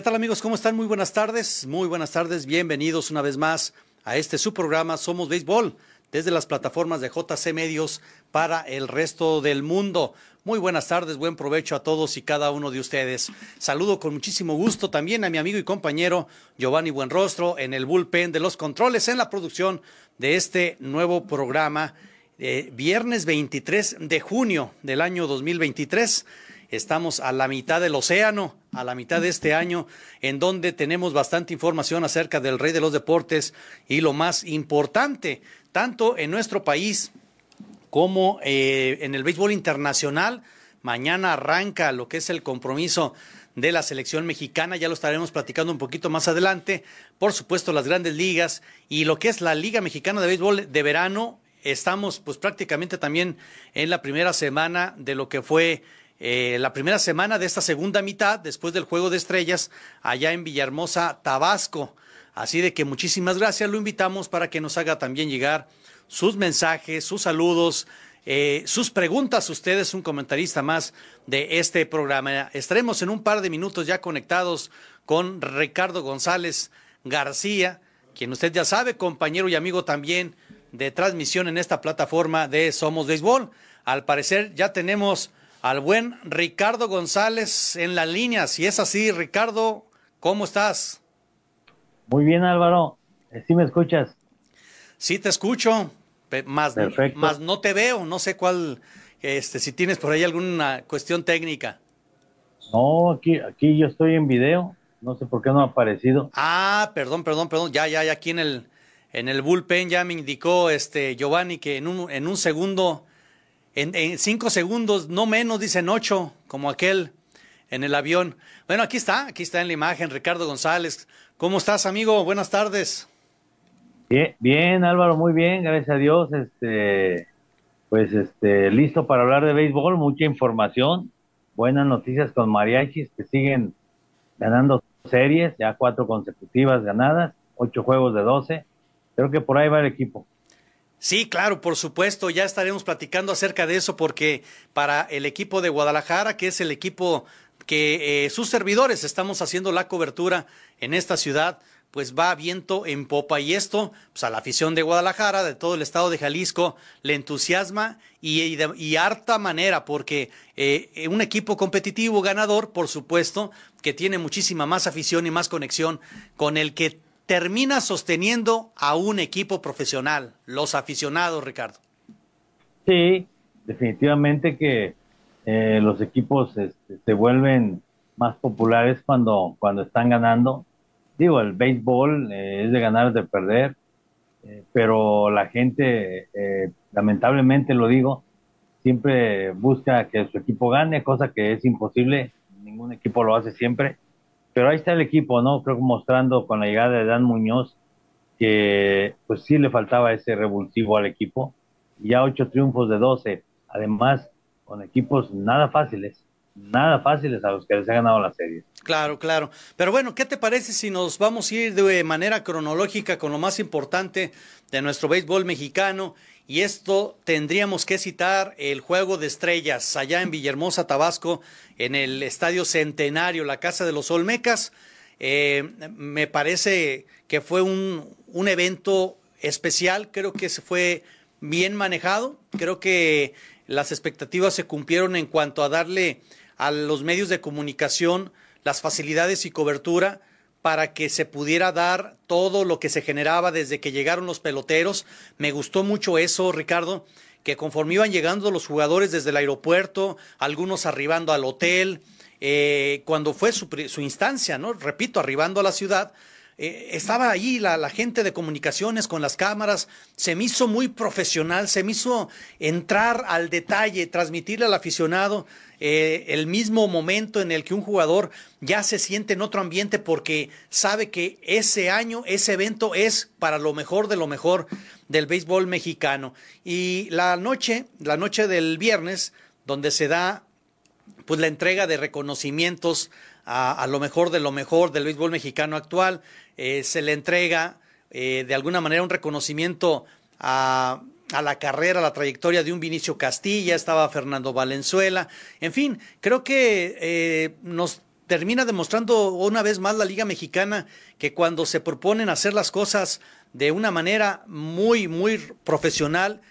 ¿Qué tal amigos? ¿Cómo están? Muy buenas tardes. Muy buenas tardes. Bienvenidos una vez más a este su programa Somos Béisbol desde las plataformas de JC Medios para el resto del mundo. Muy buenas tardes, buen provecho a todos y cada uno de ustedes. Saludo con muchísimo gusto también a mi amigo y compañero Giovanni Buenrostro en el bullpen de los controles en la producción de este nuevo programa. Eh, viernes 23 de junio del año 2023. Estamos a la mitad del océano, a la mitad de este año, en donde tenemos bastante información acerca del rey de los deportes y lo más importante, tanto en nuestro país como eh, en el béisbol internacional. Mañana arranca lo que es el compromiso de la selección mexicana, ya lo estaremos platicando un poquito más adelante. Por supuesto, las grandes ligas y lo que es la Liga Mexicana de Béisbol de verano. Estamos pues prácticamente también en la primera semana de lo que fue eh, la primera semana de esta segunda mitad, después del Juego de Estrellas, allá en Villahermosa, Tabasco. Así de que muchísimas gracias, lo invitamos para que nos haga también llegar sus mensajes, sus saludos, eh, sus preguntas. Usted es un comentarista más de este programa. Estaremos en un par de minutos ya conectados con Ricardo González García, quien usted ya sabe, compañero y amigo también de transmisión en esta plataforma de Somos Béisbol. Al parecer ya tenemos al buen Ricardo González en la línea. Si es así, Ricardo, ¿cómo estás? Muy bien, Álvaro. ¿Sí me escuchas? Sí, te escucho, más, más no te veo. No sé cuál, este, si tienes por ahí alguna cuestión técnica. No, aquí, aquí yo estoy en video. No sé por qué no ha aparecido. Ah, perdón, perdón, perdón. Ya, ya, ya aquí en el, en el bullpen ya me indicó este Giovanni que en un, en un segundo en, cinco segundos, no menos, dicen ocho, como aquel en el avión. Bueno, aquí está, aquí está en la imagen Ricardo González. ¿Cómo estás, amigo? Buenas tardes. Bien, bien, Álvaro, muy bien, gracias a Dios. Este, pues, este, listo para hablar de béisbol, mucha información, buenas noticias con mariachis que siguen ganando series, ya cuatro consecutivas ganadas, ocho juegos de doce. Creo que por ahí va el equipo. Sí, claro, por supuesto, ya estaremos platicando acerca de eso porque para el equipo de Guadalajara, que es el equipo que eh, sus servidores estamos haciendo la cobertura en esta ciudad, pues va viento en popa. Y esto, pues a la afición de Guadalajara, de todo el estado de Jalisco, le entusiasma y, harta manera porque eh, un equipo competitivo, ganador, por supuesto, que tiene muchísima más afición y más conexión con el que termina sosteniendo a un equipo profesional, los aficionados, Ricardo. Sí, definitivamente que eh, los equipos este, se vuelven más populares cuando, cuando están ganando. Digo, el béisbol eh, es de ganar, de perder, eh, pero la gente, lamentablemente lo digo, siempre busca que su equipo gane, cosa que es imposible, ningún equipo lo hace siempre pero ahí está el equipo, ¿no? Creo que mostrando con la llegada de Dan Muñoz que pues sí le faltaba ese revulsivo al equipo. Ya ocho triunfos de doce, además con equipos nada fáciles, nada fáciles a los que les ha ganado la serie. Claro, claro. Pero bueno, ¿qué te parece si nos vamos a ir de manera cronológica con lo más importante de nuestro béisbol mexicano? Y esto tendríamos que citar el Juego de Estrellas allá en Villahermosa, Tabasco, en el Estadio Centenario, la Casa de los Olmecas. Eh, me parece que fue un, un evento especial, creo que se fue bien manejado, creo que las expectativas se cumplieron en cuanto a darle a los medios de comunicación las facilidades y cobertura para que se pudiera dar todo lo que se generaba desde que llegaron los peloteros. Me gustó mucho eso, Ricardo, que conforme iban llegando los jugadores desde el aeropuerto, algunos arribando al hotel, eh, cuando fue su, instancia, ¿no? Repito, arribando a la ciudad, eh, estaba ahí la, la, gente de comunicaciones con las cámaras, se me hizo muy profesional, se me hizo entrar al detalle, transmitirle al aficionado eh, el mismo momento en el que un jugador ya se siente en otro ambiente porque sabe que ese año, ese evento es para lo mejor de lo mejor del béisbol mexicano. Y la noche, la noche del viernes, donde se da pues la entrega de reconocimientos a, lo mejor de lo mejor del béisbol mexicano actual. Eh, se le entrega eh, de alguna manera un reconocimiento a, a, la carrera, a la trayectoria de un Vinicio Castilla, estaba Fernando Valenzuela. En fin, creo que eh, nos termina demostrando una vez más la Liga Mexicana que cuando se proponen hacer las cosas de una manera muy, muy profesional,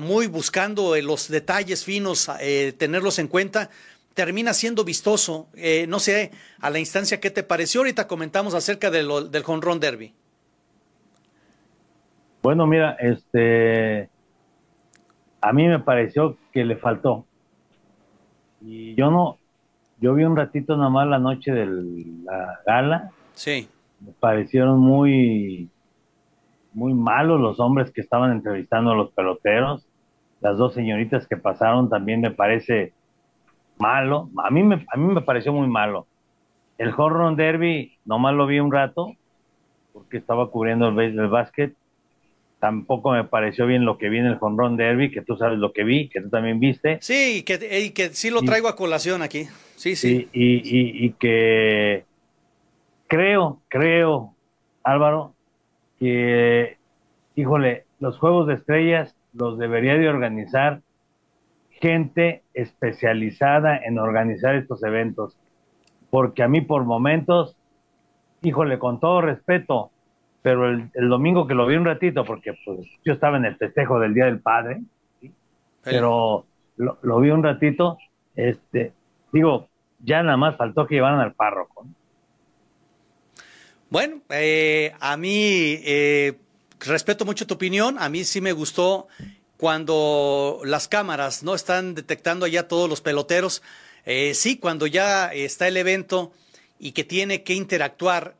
muy buscando los detalles finos, tenerlos en cuenta, termina siendo vistoso. Eh, no sé, a la instancia, ¿qué te pareció? Ahorita comentamos acerca de lo, del Run Derby. Bueno, mira, este, a mí me pareció que le faltó. Y yo no, yo vi un ratito nada más la noche de la gala. Sí. Me parecieron muy, muy malos los hombres que estaban entrevistando a los peloteros. Las dos señoritas que pasaron también me parece malo. A mí me, a mí me pareció muy malo. El Horror Derby, nomás lo vi un rato, porque estaba cubriendo el, el básquet. Tampoco me pareció bien lo que vi en el Run Derby, que tú sabes lo que vi, que tú también viste. Sí, que, y que sí lo traigo a colación aquí. Sí, sí. Y, y, y que creo, creo, Álvaro, que, híjole, los Juegos de Estrellas los debería de organizar gente especializada en organizar estos eventos. Porque a mí por momentos, híjole, con todo respeto, pero el, domingo que lo vi un ratito, porque pues yo estaba en el festejo del Día del Padre, pero lo, vi un ratito, este, digo, ya nada más faltó que llevaran al párroco. Bueno, eh, a mí eh, respeto mucho tu opinión, a mí sí me gustó cuando las cámaras no están detectando ya todos los peloteros, eh, sí, cuando ya está el evento y que tiene que interactuar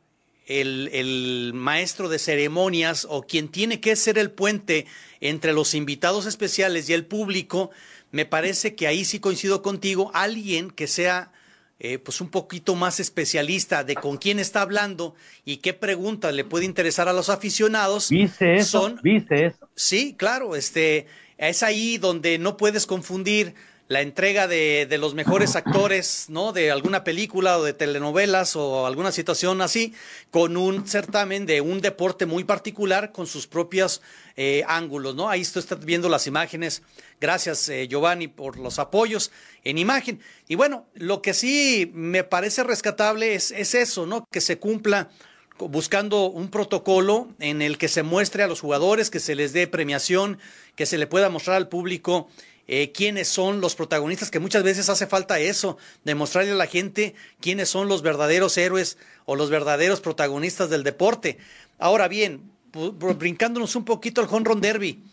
el, el, maestro de ceremonias o quien tiene que ser el puente entre los invitados especiales y el público, me parece que ahí sí coincido contigo, alguien que sea eh, pues un poquito más especialista de con quién está hablando y qué preguntas le puede interesar a los aficionados. ¿Viste eso? ¿Viste eso? Sí, claro, este, es ahí donde no puedes confundir la entrega de, de, los mejores actores, ¿no? De alguna película o de telenovelas o alguna situación así, con un certamen de un deporte muy particular con sus propios eh, ángulos, ¿no? Ahí estoy viendo las imágenes. Gracias, eh, Giovanni, por los apoyos en imagen. Y bueno, lo que sí me parece rescatable es, es eso, ¿no? Que se cumpla buscando un protocolo en el que se muestre a los jugadores, que se les dé premiación, que se le pueda mostrar al público eh, quiénes son los protagonistas, que muchas veces hace falta eso, demostrarle a la gente quiénes son los verdaderos héroes o los verdaderos protagonistas del deporte. Ahora bien, brincándonos un poquito al Honron Derby,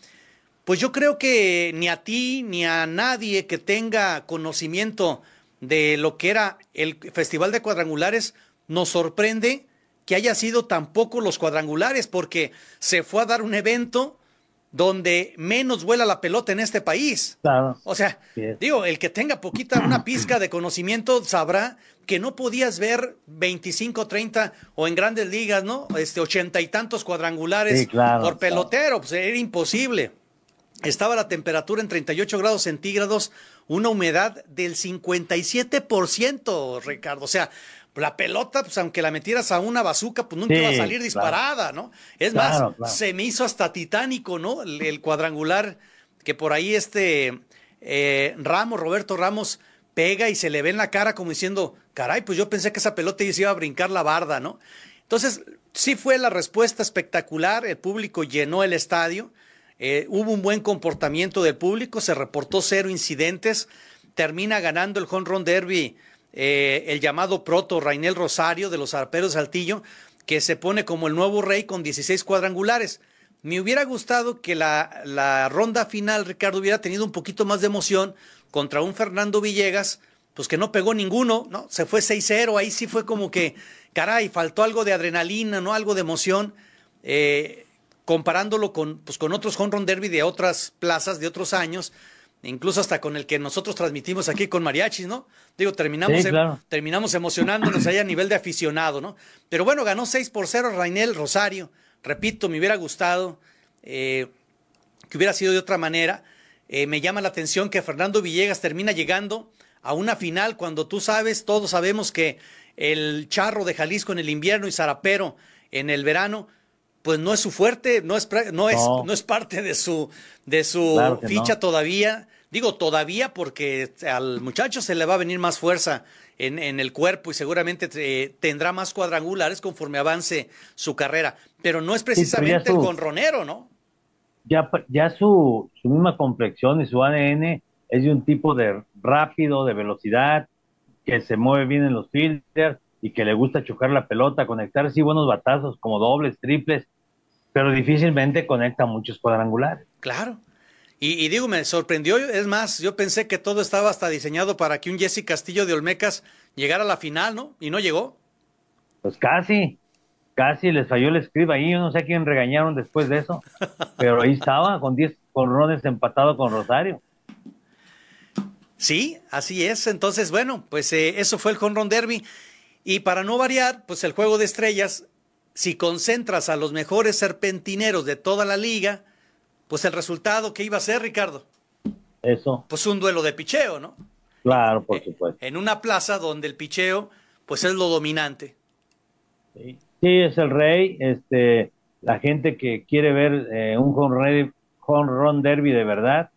pues yo creo que ni a ti ni a nadie que tenga conocimiento de lo que era el Festival de Cuadrangulares nos sorprende que haya sido tampoco los cuadrangulares, porque se fue a dar un evento donde menos vuela la pelota en este país. O sea, digo, el que tenga poquita, una pizca de conocimiento sabrá que no podías ver 25, 30 o en grandes ligas, ¿no? Este, ochenta y tantos cuadrangulares por pelotero, pues era imposible. Estaba la temperatura en 38 grados centígrados, una humedad del 57%, Ricardo. O sea, la pelota, pues aunque la metieras a una bazuca, pues nunca iba a salir disparada, ¿no? Es más, se me hizo hasta titánico, ¿no? El, cuadrangular que por ahí este eh, Ramos, Roberto Ramos, pega y se le ve en la cara como diciendo, caray, pues yo pensé que esa pelota se iba a brincar la barda, ¿no? Entonces, sí fue la respuesta espectacular, el público llenó el estadio, eh, hubo un buen comportamiento del público, se reportó cero incidentes, termina ganando el home run derby eh, el llamado proto Rainel Rosario de los Arperos Saltillo, que se pone como el nuevo rey con 16 cuadrangulares. Me hubiera gustado que la, la ronda final, Ricardo, hubiera tenido un poquito más de emoción contra un Fernando Villegas, pues que no pegó ninguno, ¿no? Se fue 6-0, ahí sí fue como que, caray, faltó algo de adrenalina, ¿no? Algo de emoción. Eh, comparándolo con, pues, con otros home run derby de otras plazas, de otros años, incluso hasta con el que nosotros transmitimos aquí con mariachis, ¿no? Digo, terminamos, em, terminamos emocionándonos ahí a nivel de aficionado, ¿no? Pero bueno, ganó 6 por 0 Rainel Rosario. Repito, me hubiera gustado eh, que hubiera sido de otra manera. Eh, me llama la atención que Fernando Villegas termina llegando a una final cuando tú sabes, todos sabemos que el charro de Jalisco en el invierno y Zarapero en el verano pues no es su fuerte, no es, no es, no. es parte de su, de su ficha todavía. Digo todavía porque al muchacho se le va a venir más fuerza en, en el cuerpo y seguramente eh, tendrá más cuadrangulares conforme avance su carrera. Pero no es precisamente el conronero, ¿no? Ya, ya su, su misma complexión y su ADN es de un tipo de rápido, de velocidad, que se mueve bien en los filters y que le gusta chocar la pelota, conectar así buenos batazos como dobles, triples pero difícilmente conecta muchos cuadrangulares. Claro. Y, digo, me sorprendió, es más, yo pensé que todo estaba hasta diseñado para que un Jesse Castillo de Olmecas llegara a la final, ¿no? Y no llegó. Pues casi, casi les falló el escriba ahí, yo no sé a quién regañaron después de eso, pero ahí estaba, con 10 corrones empatado con Rosario. Sí, así es. Entonces, bueno, pues eh, eso fue el Honron Derby. Y para no variar, pues el juego de estrellas si concentras a los mejores serpentineros de toda la liga, pues el resultado que iba a ser, Ricardo. Eso. Pues un duelo de picheo, ¿no? Claro, por eh, supuesto. En una plaza donde el picheo, pues es lo dominante. Sí, es el rey. Este, la gente que quiere ver eh, un home run derby de verdad,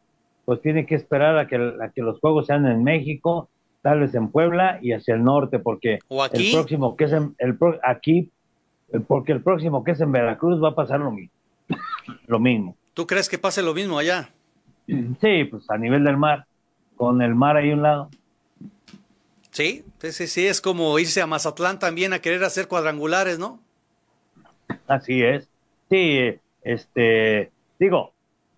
pues tiene que esperar a que, a que los juegos sean en México, tal vez en Puebla y hacia el norte, porque el próximo que es en, el aquí porque el próximo que es en Veracruz va a pasar lo mismo. lo mismo. ¿Tú crees que pase lo mismo allá? Sí, pues a nivel del mar, con el mar ahí a un lado. Sí, sí, sí, es como irse a Mazatlán también a querer hacer cuadrangulares, ¿no? Así es. Sí, este, digo,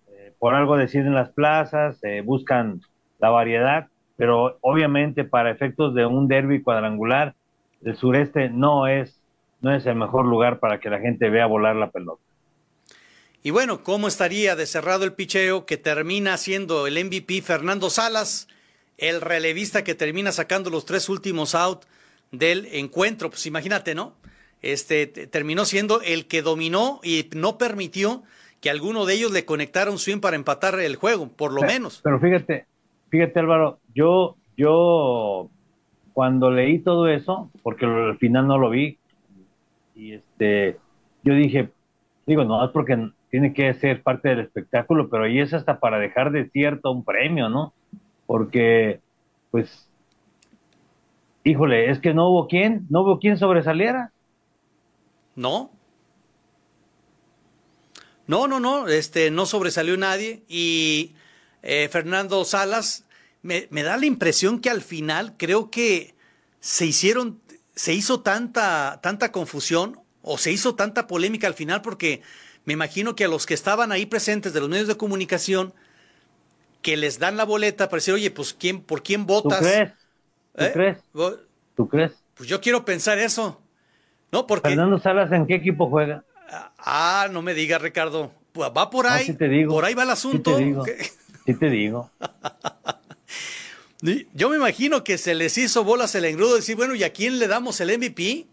eh, por algo deciden las plazas, eh, buscan la variedad, pero obviamente para efectos de un derby cuadrangular, el sureste no es no es el mejor lugar para que la gente vea volar la pelota. Y bueno, ¿cómo estaría de cerrado el picheo que termina siendo el MVP Fernando Salas, el relevista que termina sacando los tres últimos out del encuentro? Pues imagínate, ¿no? Este terminó siendo el que dominó y no permitió que alguno de ellos le conectara un swing para empatar el juego, por lo menos. Pero fíjate, fíjate Álvaro, yo, yo cuando leí todo eso, porque al final no lo vi, y este, yo dije, digo, no es porque tiene que ser parte del espectáculo, pero ahí es hasta para dejar de cierto un premio, ¿no? Porque, pues, híjole, es que no hubo quien, no hubo quien sobresaliera. No. No, no, no, este, no sobresalió nadie y eh, Fernando Salas me, me da la impresión que al final creo que se hicieron se hizo tanta, tanta confusión o se hizo tanta polémica al final porque me imagino que a los que estaban ahí presentes de los medios de comunicación que les dan la boleta para decir, oye, pues ¿quién, ¿por quién votas? ¿Tú crees? ¿Tú ¿Eh? crees? ¿Tú crees? Pues yo quiero pensar eso. ¿No? Porque... Fernando Salas, ¿en qué equipo juega? Ah, no me digas, Ricardo. Pues va por ahí. te digo. Por ahí va el asunto. Sí te digo. Sí te digo. Yo me imagino que se les hizo bolas el engrudo de decir, bueno, ¿y a quién le damos el MVP?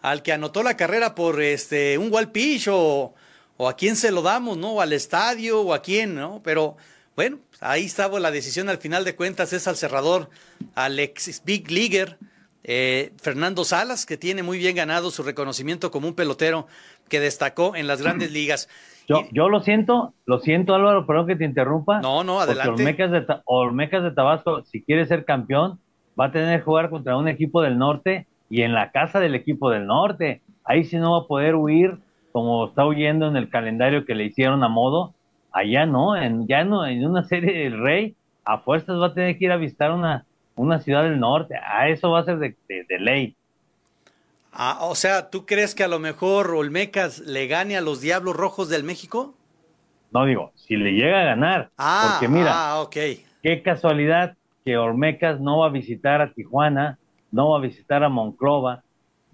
¿Al que anotó la carrera por este un wall pitch o, a quién se lo damos, ¿no? ¿Al estadio o a quién, ¿no? Pero bueno, ahí estaba la decisión al final de cuentas, es al cerrador, al ex Big Leaguer, eh, Fernando Salas, que tiene muy bien ganado su reconocimiento como un pelotero que destacó en las grandes ligas. Yo, yo lo siento, lo siento Álvaro, perdón que te interrumpa. No, no, adelante. Olmecas de, Olmecas de Tabasco, si quiere ser campeón, va a tener que jugar contra un equipo del norte y en la casa del equipo del norte. Ahí sí no va a poder huir como está huyendo en el calendario que le hicieron a modo. Allá no, en, ya no, en una serie del Rey, a fuerzas va a tener que ir a visitar una, una ciudad del norte. A eso va a ser de, de ley. Ah, o sea, ¿tú crees que a lo mejor Olmecas le gane a los Diablos Rojos del México? No digo, si le llega a ganar. Ah, porque mira, ah, ok. qué casualidad que Olmecas no va a visitar a Tijuana, no va a visitar a Monclova,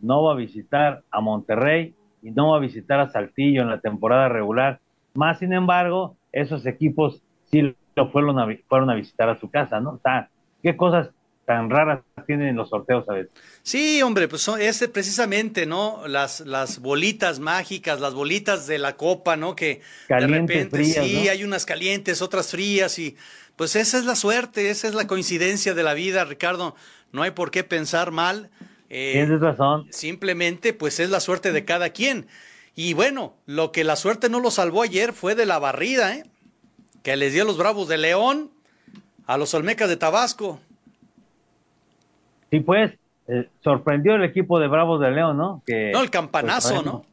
no va a visitar a Monterrey y no va a visitar a Saltillo en la temporada regular. Más sin embargo, esos equipos sí lo fueron a, fueron a visitar a su casa, ¿no? O sea, qué cosas tan raras tienen los sorteos a veces. Sí, hombre, pues son, es precisamente, ¿no? Las, las bolitas mágicas, las bolitas de la copa, ¿no? Que de repente sí, hay unas calientes, otras frías y pues esa es la suerte, esa es la coincidencia de la vida, Ricardo. No hay por qué pensar mal. Eh, Tienes razón. Simplemente, pues es la suerte de cada quien. Y bueno, lo que la suerte no lo salvó ayer fue de la barrida, ¿eh? Que les dio a los Bravos de León, a los Olmecas de Tabasco. Sí, pues, eh, sorprendió el equipo de Bravos de León, ¿no? Que, no, el campanazo, ¿no?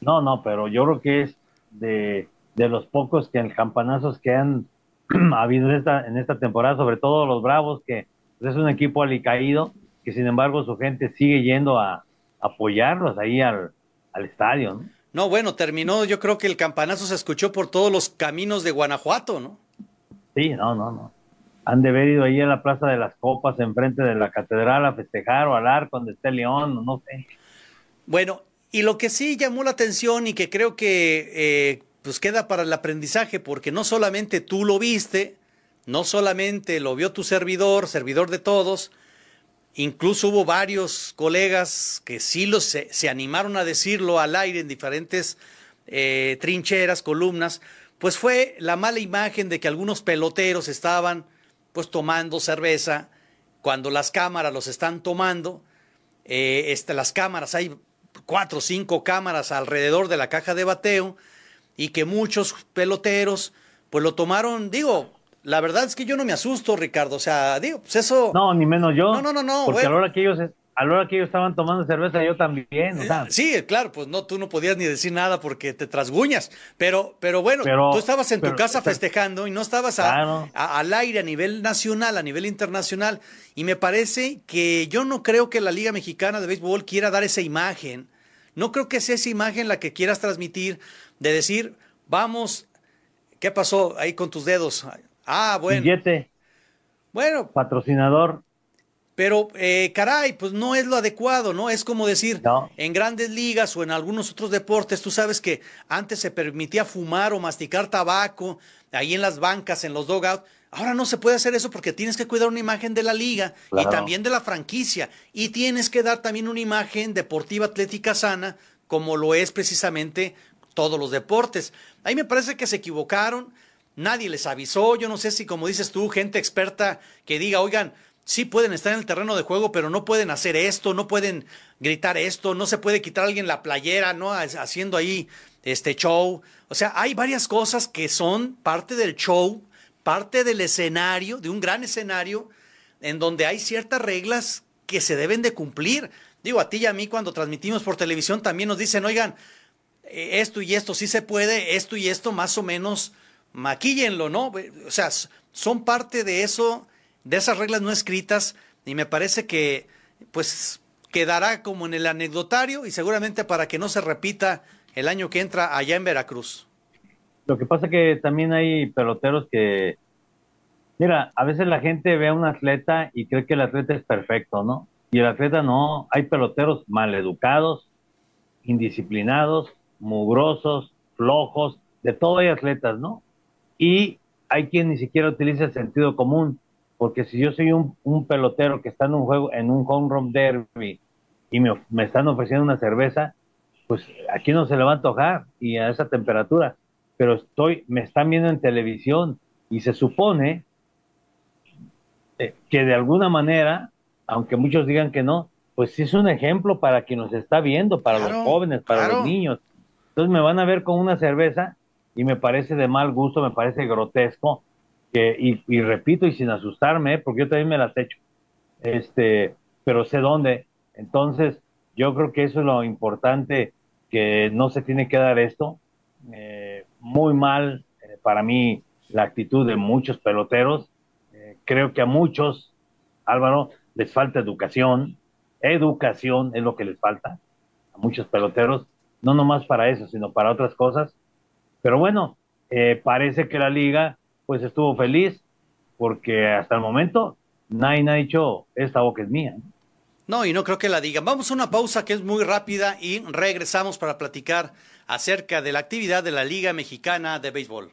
No, no, pero yo creo que es de, de los pocos que el campanazos que han habido en esta, en esta temporada, sobre todo los Bravos, que pues, es un equipo alicaído, que sin embargo su gente sigue yendo a, apoyarlos ahí al, al estadio, ¿no? No, bueno, terminó, yo creo que el campanazo se escuchó por todos los caminos de Guanajuato, ¿no? Sí, no, no, no han de haber ido ahí a la Plaza de las Copas, enfrente de la catedral, a festejar o al arco donde esté León, no sé. Bueno, y lo que sí llamó la atención y que creo que eh, pues queda para el aprendizaje, porque no solamente tú lo viste, no solamente lo vio tu servidor, servidor de todos, incluso hubo varios colegas que sí los, se, animaron a decirlo al aire en diferentes eh, trincheras, columnas, pues fue la mala imagen de que algunos peloteros estaban pues tomando cerveza, cuando las cámaras los están tomando, eh, este, las cámaras, hay cuatro o cinco cámaras alrededor de la caja de bateo, y que muchos peloteros, pues lo tomaron, digo, la verdad es que yo no me asusto, Ricardo, o sea, digo, pues eso... No, ni menos yo. No, no, no, no. Porque a la hora que ellos a la hora que ellos estaban tomando cerveza, yo también. Sí, claro, pues no, tú no podías ni decir nada porque te trasguñas. Pero, pero bueno, tú estabas en tu casa festejando y no estabas al aire a nivel nacional, a nivel internacional. Y me parece que yo no creo que la Liga Mexicana de Béisbol quiera dar esa imagen. No creo que sea esa imagen la que quieras transmitir de decir, vamos, ¿qué pasó ahí con tus dedos? Ah, bueno. Billete. Bueno. Patrocinador. Pero, eh, caray, pues no es lo adecuado, ¿no? Es como decir, en grandes ligas o en algunos otros deportes, tú sabes que antes se permitía fumar o masticar tabaco ahí en las bancas, en los dogouts. Ahora no se puede hacer eso porque tienes que cuidar una imagen de la liga y también de la franquicia. Y tienes que dar también una imagen deportiva atlética sana, como lo es precisamente todos los deportes. Ahí me parece que se equivocaron, nadie les avisó. Yo no sé si, como dices tú, gente experta que diga, oigan, sí pueden estar en el terreno de juego, pero no pueden hacer esto, no pueden gritar esto, no se puede quitar a alguien la playera, ¿no? Haciendo ahí este show. O sea, hay varias cosas que son parte del show, parte del escenario, de un gran escenario, en donde hay ciertas reglas que se deben de cumplir. Digo, a ti y a mí cuando transmitimos por televisión también nos dicen, oigan, eh, esto y esto sí se puede, esto y esto más o menos maquíllenlo, ¿no? O sea, son parte de eso de esas reglas no escritas y me parece que pues quedará como en el anecdotario y seguramente para que no se repita el año que entra allá en Veracruz. Lo que pasa que también hay peloteros que, mira, a veces la gente ve a un atleta y cree que el atleta es perfecto, ¿no? Y el atleta no, hay peloteros maleducados, indisciplinados, mugrosos, flojos, de todo hay atletas, ¿no? Y hay quien ni siquiera utiliza el sentido común porque si yo soy un, pelotero que está en un juego, en un home run derby y me, están ofreciendo una cerveza, pues aquí no se le va a antojar y a esa temperatura, pero estoy, me están viendo en televisión y se supone eh, que de alguna manera, aunque muchos digan que no, pues sí es un ejemplo para quien nos está viendo, para los jóvenes, para los niños. Entonces me van a ver con una cerveza y me parece de mal gusto, me parece grotesco y, repito, y sin asustarme, porque yo también me las hecho, este, pero sé dónde. Entonces, yo creo que eso es lo importante, que no se tiene que dar esto. Eh, muy mal eh, para mí la actitud de muchos peloteros. Eh, creo que a muchos, Álvaro, les falta educación. Educación es lo que les falta a muchos peloteros, no nomás para eso, sino para otras cosas. Pero bueno, parece que la liga pues estuvo feliz porque hasta el momento nadie ha dicho, esta boca es mía. No, y no creo que la digan. Vamos a una pausa que es muy rápida y regresamos para platicar acerca de la actividad de la Liga Mexicana de Béisbol.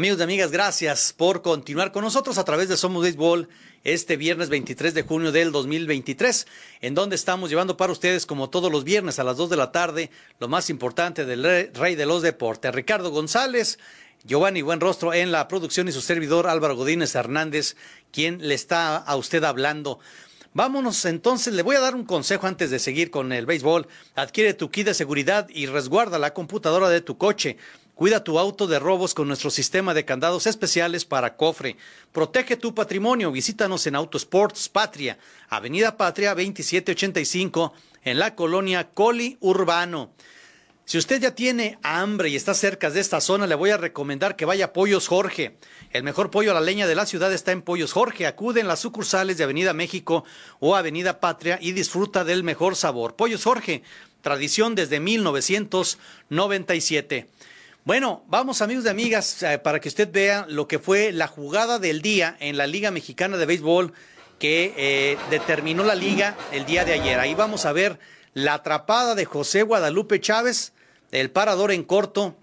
Amigos y amigas, gracias por continuar con nosotros a través de Somos Béisbol este viernes 23 de junio del 2023, en donde estamos llevando para ustedes, como todos los viernes a las 2 de la tarde, lo más importante del rey de los deportes. Ricardo González, Giovanni Buenrostro en la producción y su servidor Álvaro Godínez Hernández, quien le está a usted hablando. Vámonos entonces, le voy a dar un consejo antes de seguir con el béisbol. Adquiere tu kit de seguridad y resguarda la computadora de tu coche. Cuida tu auto de robos con nuestro sistema de candados especiales para cofre. Protege tu patrimonio. Visítanos en Autosports Patria, Avenida Patria 2785, en la colonia Coli Urbano. Si usted ya tiene hambre y está cerca de esta zona, le voy a recomendar que vaya a Pollos Jorge. El mejor pollo a la leña de la ciudad está en Pollos Jorge. Acude en las sucursales de Avenida México o Avenida Patria y disfruta del mejor sabor. Pollos Jorge, tradición desde 1997. Bueno, vamos amigos y amigas, eh, para que usted vea lo que fue la jugada del día en la Liga Mexicana de Béisbol que eh, determinó la liga el día de ayer. Ahí vamos a ver la atrapada de José Guadalupe Chávez, el parador en corto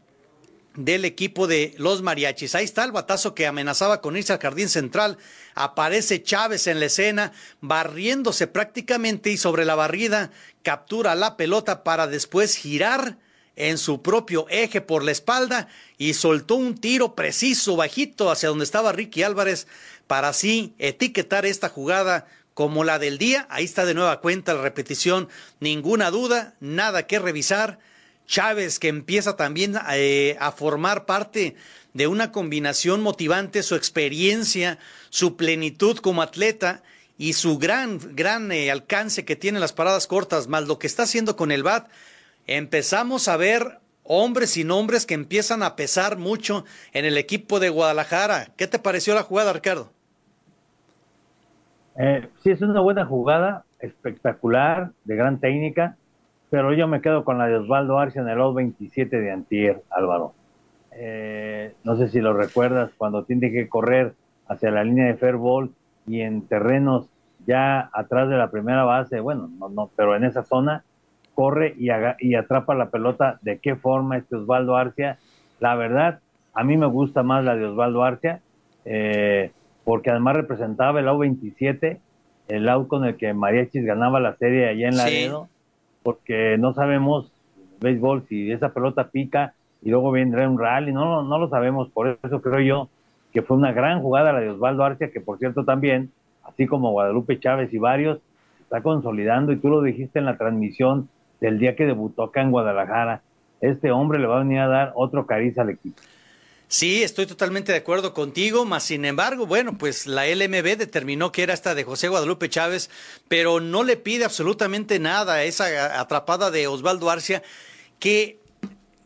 del equipo de los mariachis. Ahí está el batazo que amenazaba con irse al jardín central. Aparece Chávez en la escena, barriéndose prácticamente y sobre la barrida captura la pelota para después girar en su propio eje por la espalda y soltó un tiro preciso, bajito, hacia donde estaba Ricky Álvarez, para así etiquetar esta jugada como la del día. Ahí está de nueva cuenta la repetición, ninguna duda, nada que revisar. Chávez que empieza también eh, a formar parte de una combinación motivante, su experiencia, su plenitud como atleta y su gran, gran eh, alcance que tiene las paradas cortas, más lo que está haciendo con el BAT, empezamos a ver hombres y nombres que empiezan a pesar mucho en el equipo de Guadalajara. ¿Qué te pareció la jugada, Ricardo? Eh, sí, es una buena jugada, espectacular, de gran técnica, pero yo me quedo con la de Osvaldo Arcia en el 227 de Antier, Álvaro. Eh, no sé si lo recuerdas, cuando tiene que correr hacia la línea de fairball y en terrenos ya atrás de la primera base, bueno, no, no, pero en esa zona, corre y, y atrapa la pelota. ¿De qué forma este Osvaldo Arcia? La verdad, a mí me gusta más la de Osvaldo Arcia, eh, porque además representaba el AU-27, el auto con el que Mariachis ganaba la serie allá en Laredo, porque no sabemos, béisbol, si esa pelota pica y luego vendrá un rally, no, no lo sabemos, por eso creo yo que fue una gran jugada la de Osvaldo Arcia, que por cierto también, así como Guadalupe Chávez y varios, está consolidando, y tú lo dijiste en la transmisión, del día que debutó acá en Guadalajara. Este hombre le va a venir a dar otro cariz al equipo. Sí, estoy totalmente de acuerdo contigo, más sin embargo, bueno, pues la LMB determinó que era esta de José Guadalupe Chávez, pero no le pide absolutamente nada a esa atrapada de Osvaldo Arcia, que,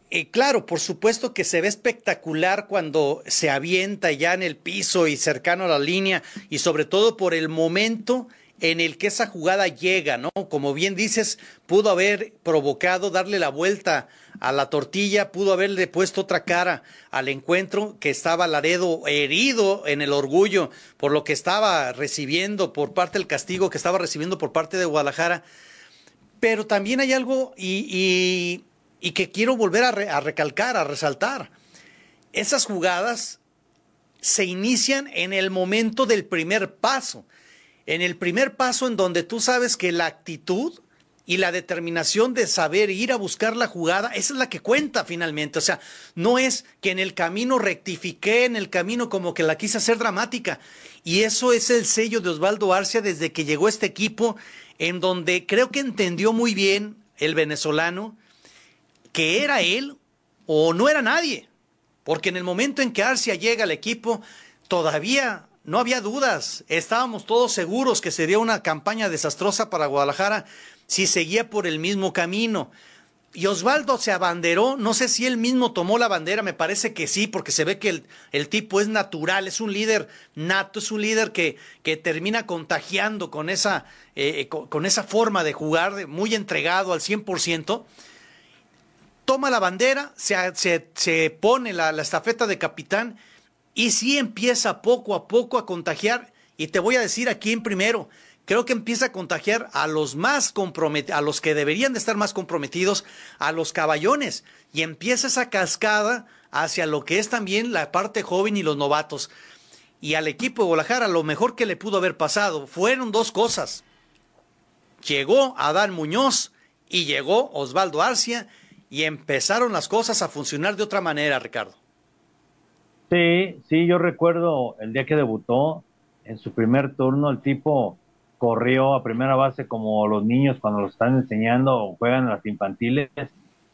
eh, claro, por supuesto que se ve espectacular cuando se avienta ya en el piso y cercano a la línea, y sobre todo por el momento en el que esa jugada llega, ¿no? Como bien dices, pudo haber provocado darle la vuelta a la tortilla, pudo haberle puesto otra cara al encuentro que estaba Laredo herido en el orgullo por lo que estaba recibiendo por parte del castigo que estaba recibiendo por parte de Guadalajara. Pero también hay algo y, que quiero volver a recalcar, a resaltar. Esas jugadas se inician en el momento del primer paso en el primer paso en donde tú sabes que la actitud y la determinación de saber ir a buscar la jugada, esa es la que cuenta finalmente. O sea, no es que en el camino rectifiqué, en el camino como que la quise hacer dramática. Y eso es el sello de Osvaldo Arcia desde que llegó este equipo, en donde creo que entendió muy bien el venezolano que era él o no era nadie. Porque en el momento en que Arcia llega al equipo, todavía no había dudas. Estábamos todos seguros que sería una campaña desastrosa para Guadalajara si seguía por el mismo camino. Y Osvaldo se abanderó, no sé si él mismo tomó la bandera, me parece que sí, porque se ve que el, tipo es natural, es un líder nato, es un líder que, que termina contagiando con esa, eh, con, esa forma de jugar, muy entregado al 100%. Toma la bandera, se, se, pone la, la estafeta de capitán y sí empieza poco a poco a contagiar. Y te voy a decir aquí en primero, creo que empieza a contagiar a los más comprometidos, a los que deberían de estar más comprometidos, a los caballones, y empieza esa cascada hacia lo que es también la parte joven y los novatos. Y al equipo de Guadalajara lo mejor que le pudo haber pasado fueron dos cosas. Llegó Adán Muñoz y llegó Osvaldo Arcia y empezaron las cosas a funcionar de otra manera, Ricardo. Sí, sí, yo recuerdo el día que debutó, en su primer turno, el tipo corrió a primera base como los niños cuando los están enseñando o juegan las infantiles,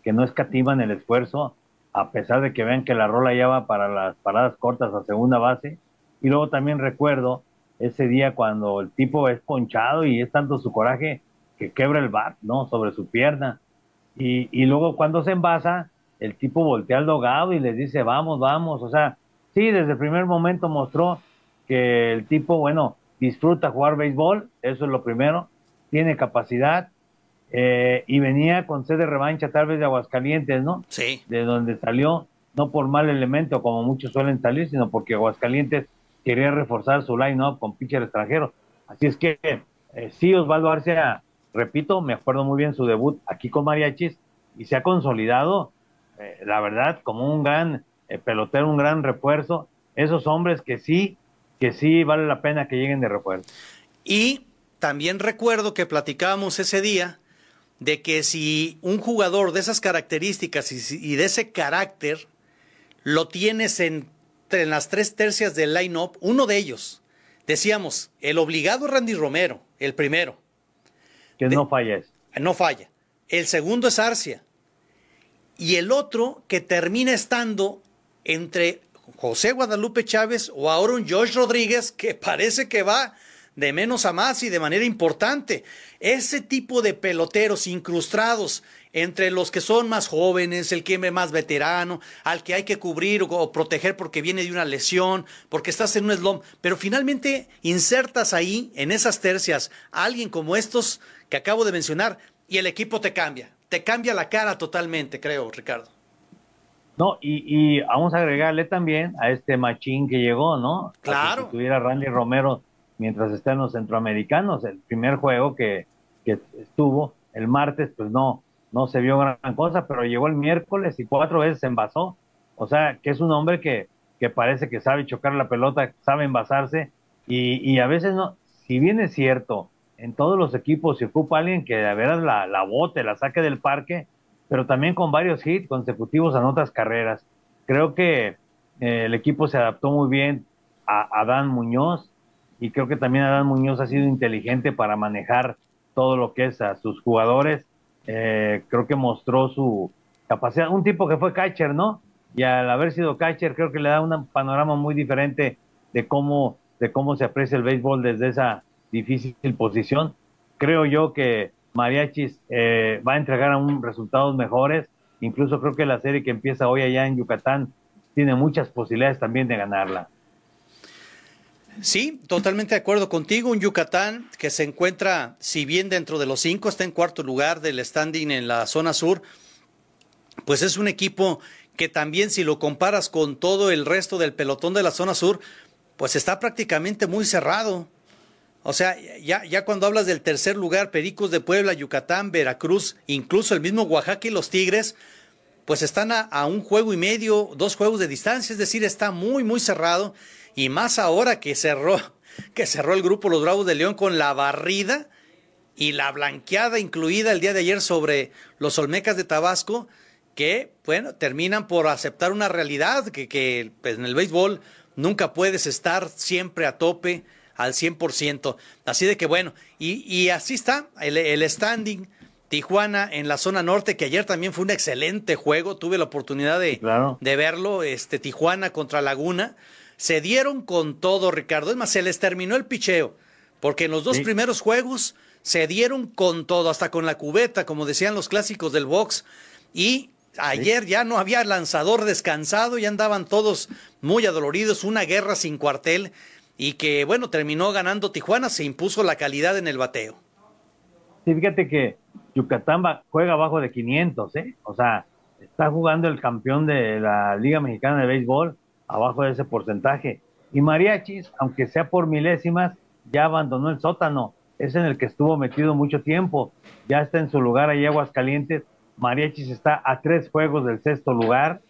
que no escatiman el esfuerzo, a pesar de que vean que la rola ya va para las paradas cortas a segunda base. Y luego también recuerdo ese día cuando el tipo es ponchado y es tanto su coraje que quebra el bat, ¿no? Sobre su pierna. Y, y luego cuando se envasa, el tipo voltea al dogado y les dice, vamos, vamos. O sea, sí, desde el primer momento mostró que el tipo, bueno, disfruta jugar béisbol, eso es lo primero, tiene capacidad eh, y venía con sed de revancha tal vez de Aguascalientes, ¿no? Sí. De donde salió, no por mal elemento como muchos suelen salir, sino porque Aguascalientes quería reforzar su line-up con pitcher extranjero. Así es que eh, sí, Osvaldo Arcia, repito, me acuerdo muy bien su debut aquí con Mariachis y se ha consolidado, eh, la verdad, como un gran pelotero, un gran refuerzo. Esos hombres que sí que sí vale la pena que lleguen de refuerzo. Y también recuerdo que platicábamos ese día de que si un jugador de esas características y, de ese carácter lo tienes entre las tres tercias del line-up, uno de ellos, decíamos, el obligado Randy Romero, el primero. Que no falla. No falla. El segundo es Arcia. Y el otro que termina estando entre José Guadalupe Chávez o ahora un Josh Rodríguez que parece que va de menos a más y de manera importante. Ese tipo de peloteros incrustados entre los que son más jóvenes, el que es más veterano, al que hay que cubrir o proteger porque viene de una lesión, porque estás en un slump, pero finalmente insertas ahí, en esas tercias, a alguien como estos que acabo de mencionar y el equipo te cambia, te cambia la cara totalmente, creo, Ricardo. No, y, vamos a agregarle también a este machín que llegó, ¿no? Claro. Si tuviera Randy Romero mientras está en los centroamericanos. El primer juego que, que estuvo el martes, pues no, no se vio gran cosa, pero llegó el miércoles y cuatro veces se envasó. O sea, que es un hombre que, que parece que sabe chocar la pelota, sabe envasarse y, y a veces no, si bien es cierto, en todos los equipos se ocupa alguien que de veras la, la bote, la saque del parque, pero también con varios hits consecutivos en otras carreras. Creo que eh, el equipo se adaptó muy bien a Adán Muñoz y creo que también Adán Muñoz ha sido inteligente para manejar todo lo que es a sus jugadores. Eh, creo que mostró su capacidad. Un tipo que fue catcher, ¿no? Y al haber sido catcher, creo que le da un panorama muy diferente de cómo, de cómo se aprecia el béisbol desde esa difícil posición. Creo yo que Mariachis eh, va a entregar aún resultados mejores. Incluso creo que la serie que empieza hoy allá en Yucatán tiene muchas posibilidades también de ganarla. Sí, totalmente de acuerdo contigo. Un Yucatán que se encuentra, si bien dentro de los cinco, está en cuarto lugar del standing en la zona sur, pues es un equipo que también si lo comparas con todo el resto del pelotón de la zona sur, pues está prácticamente muy cerrado. O sea, ya, ya cuando hablas del tercer lugar, Pericos de Puebla, Yucatán, Veracruz, incluso el mismo Oaxaca y los Tigres, pues están a, un juego y medio, dos juegos de distancia, es decir, está muy, muy cerrado. Y más ahora que cerró, que cerró el grupo Los Bravos de León con la barrida y la blanqueada incluida el día de ayer sobre los Olmecas de Tabasco, que, bueno, terminan por aceptar una realidad, que, que pues, en el béisbol nunca puedes estar siempre a tope al 100%. Así de que bueno, y, así está el, standing. Tijuana en la zona norte, que ayer también fue un excelente juego, tuve la oportunidad de, de verlo, este Tijuana contra Laguna. se dieron con todo, Ricardo. Es más, se les terminó el picheo, porque en los dos primeros juegos se dieron con todo, hasta con la cubeta, como decían los clásicos del box. Y ayer ya no había lanzador descansado, ya andaban todos muy adoloridos, una guerra sin cuartel y que, bueno, terminó ganando Tijuana, se impuso la calidad en el bateo. Sí, fíjate que Yucatán juega abajo de 500, ¿eh? O sea, está jugando el campeón de la Liga Mexicana de Béisbol abajo de ese porcentaje. Y Mariachis, aunque sea por milésimas, ya abandonó el sótano. Es en el que estuvo metido mucho tiempo. Ya está en su lugar ahí Aguascalientes. Mariachis está a tres juegos del sexto lugar.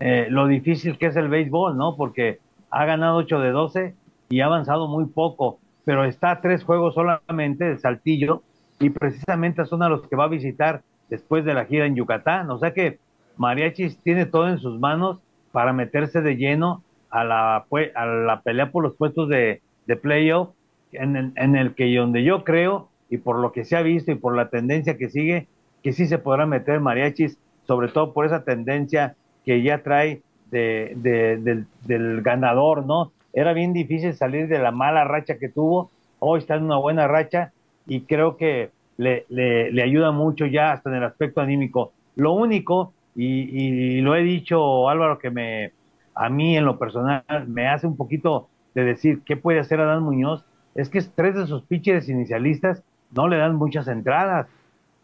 Eh, lo difícil que es el béisbol, ¿no? Porque ha ganado 8 de 12 y ha avanzado muy poco, pero está tres juegos solamente de Saltillo y precisamente son a los que va a visitar después de la gira en Yucatán. O sea que Mariachis tiene todo en sus manos para meterse de lleno a la, a la pelea por los puestos de, de playoff, en, en, el que donde yo creo, y por lo que se ha visto y por la tendencia que sigue, que sí se podrá meter Mariachis, sobre todo por esa tendencia que ya trae de, del, del ganador, ¿no? Era bien difícil salir de la mala racha que tuvo, hoy está en una buena racha y creo que le, le, ayuda mucho ya hasta en el aspecto anímico. Lo único, y, lo he dicho Álvaro, que me a mí en lo personal me hace un poquito de decir qué puede hacer Adán Muñoz, es que tres de sus pitchers inicialistas no le dan muchas entradas.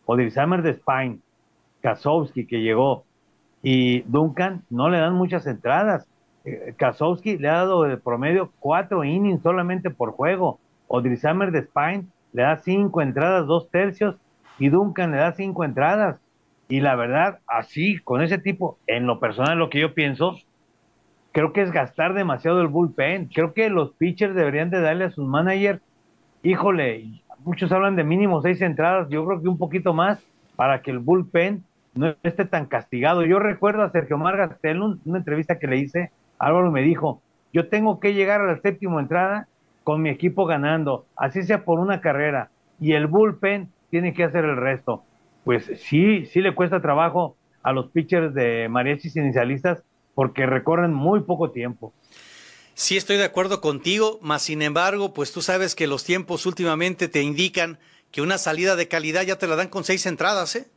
Odilsamer de Spine, Kasowski que llegó y Duncan no le dan muchas entradas. Kasowski le ha dado de promedio cuatro innings solamente por juego. Odrisamer de Spine le da cinco entradas, dos tercios, y Duncan le da cinco entradas. Y la verdad, así, con ese tipo, en lo personal, lo que yo pienso, creo que es gastar demasiado el bullpen. Creo que los pitchers deberían de darle a sus managers, híjole, muchos hablan de mínimo seis entradas, yo creo que un poquito más para que el bullpen no esté tan castigado. Yo recuerdo a Sergio Margas una entrevista que le hice, Álvaro me dijo, yo tengo que llegar a la séptima entrada con mi equipo ganando, así sea por una carrera, y el bullpen tiene que hacer el resto. Pues sí, sí le cuesta trabajo a los pitchers de mariachis inicialistas porque recorren muy poco tiempo. Sí, estoy de acuerdo contigo, mas sin embargo, pues tú sabes que los tiempos últimamente te indican que una salida de calidad ya te la dan con seis entradas, ¿eh?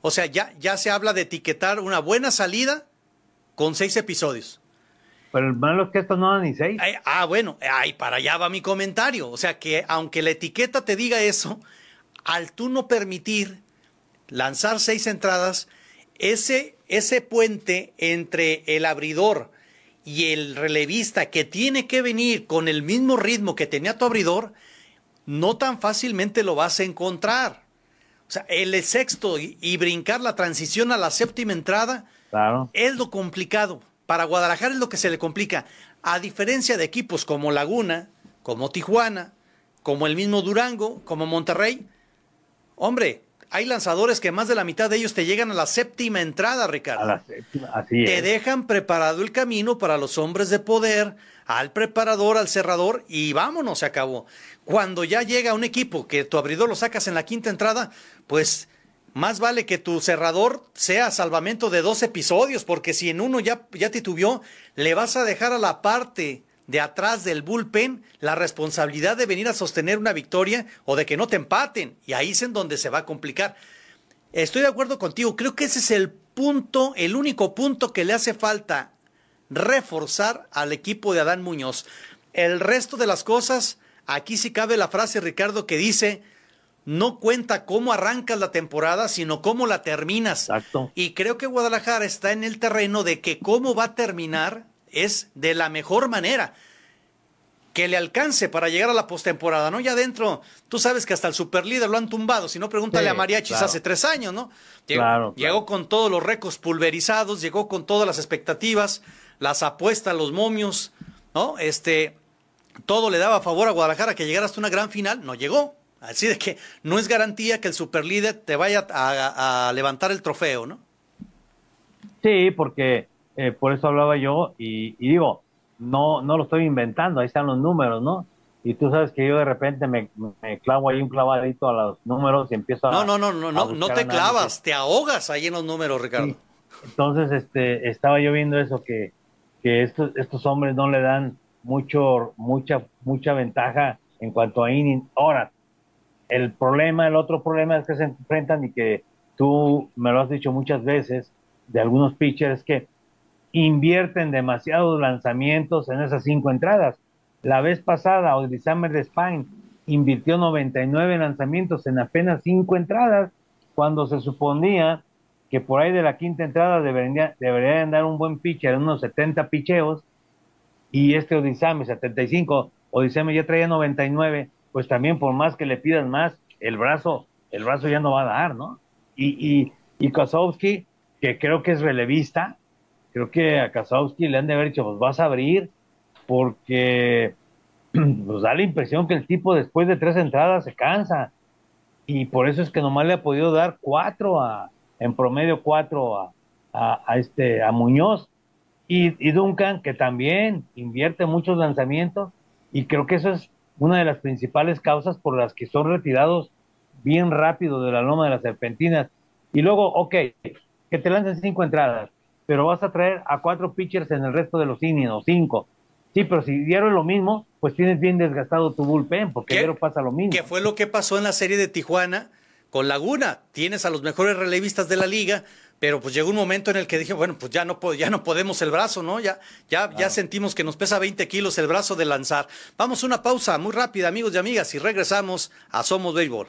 O sea, ya, ya se habla de etiquetar una buena salida con seis episodios. Pero el malo es que esto no da ni seis. ah, bueno, ay, para allá va mi comentario. O sea que aunque la etiqueta te diga eso, al tú no permitir lanzar seis entradas, ese, ese puente entre el abridor y el relevista que tiene que venir con el mismo ritmo que tenía tu abridor, no tan fácilmente lo vas a encontrar. O sea, el sexto y brincar la transición a la séptima entrada es lo complicado. Para Guadalajara es lo que se le complica. A diferencia de equipos como Laguna, como Tijuana, como el mismo Durango, como Monterrey, hombre, hay lanzadores que más de la mitad de ellos te llegan a la séptima entrada, Ricardo. A la séptima, así te dejan preparado el camino para los hombres de poder, al preparador, al cerrador, y vámonos, se acabó. Cuando ya llega un equipo que tu abridor lo sacas en la quinta entrada, pues más vale que tu cerrador sea salvamento de dos episodios, porque si en uno ya, ya titubeó, le vas a dejar a la parte de atrás del bullpen la responsabilidad de venir a sostener una victoria o de que no te empaten. Y ahí es en donde se va a complicar. Estoy de acuerdo contigo, creo que ese es el punto, el único punto que le hace falta reforzar al equipo de Adán Muñoz. El resto de las cosas, aquí sí cabe la frase, Ricardo, que dice, no cuenta cómo arrancas la temporada, sino cómo la terminas. Exacto. Y creo que Guadalajara está en el terreno de que cómo va a terminar es de la mejor manera que le alcance para llegar a la postemporada, ¿no? Ya adentro, tú sabes que hasta el superlíder lo han tumbado, si no pregúntale a Mariachis hace tres años, ¿no? Llegó, claro, llegó con todos los récords pulverizados, llegó con todas las expectativas, las apuestas, los momios, ¿no? Este, todo le daba favor a Guadalajara que llegara hasta una gran final, no llegó, Así de que no es garantía que el superlíder te vaya a, levantar el trofeo, ¿no? Sí, porque eh, por eso hablaba yo y, digo, no, no lo estoy inventando, ahí están los números, ¿no? Y tú sabes que yo de repente me, clavo ahí un clavadito a los números y empiezo a... No, no, no, no, no, no te clavas, te ahogas ahí en los números, Ricardo. Entonces, este, estaba yo viendo eso que, que estos, estos hombres no le dan mucho, mucha, mucha ventaja en cuanto a inning. Ahora, el problema, el otro problema es que se enfrentan y que tú me lo has dicho muchas veces de algunos pitchers que invierten demasiados lanzamientos en esas cinco entradas. La vez pasada, Summer de Spine invirtió 99 lanzamientos en apenas cinco entradas, cuando se suponía que por ahí de la quinta entrada debería, debería andar un buen pitcher unos 70 picheos, y este Odisame 75, Odisame ya traía 99, pues también por más que le pidas más, el brazo, el brazo ya no va a dar, ¿no? Y, y, y Kozowski, que creo que es relevista, creo que a Kozowski le han de haber dicho, pues vas a abrir, porque nos da la impresión que el tipo después de tres entradas se cansa. Y por eso es que nomás le ha podido dar cuatro a, en promedio cuatro a, a, este, a Muñoz. Y, y, Duncan, que también invierte muchos lanzamientos, y creo que eso es una de las principales causas por las que son retirados bien rápido de la loma de las serpentinas. Y luego, ok, que te lancen cinco entradas, pero vas a traer a cuatro pitchers en el resto de los innings, o cinco. Sí, pero si dieron lo mismo, pues tienes bien desgastado tu bullpen, porque Diario pasa lo mismo. Que fue lo que pasó en la serie de Tijuana con Laguna. Tienes a los mejores relevistas de la liga, pero pues llegó un momento en el que dije, bueno, pues ya no, ya no podemos el brazo, ¿no? Ya, ya, ya sentimos que nos pesa 20 kilos el brazo de lanzar. Vamos a una pausa muy rápida, amigos y amigas, y regresamos a Somos Béisbol.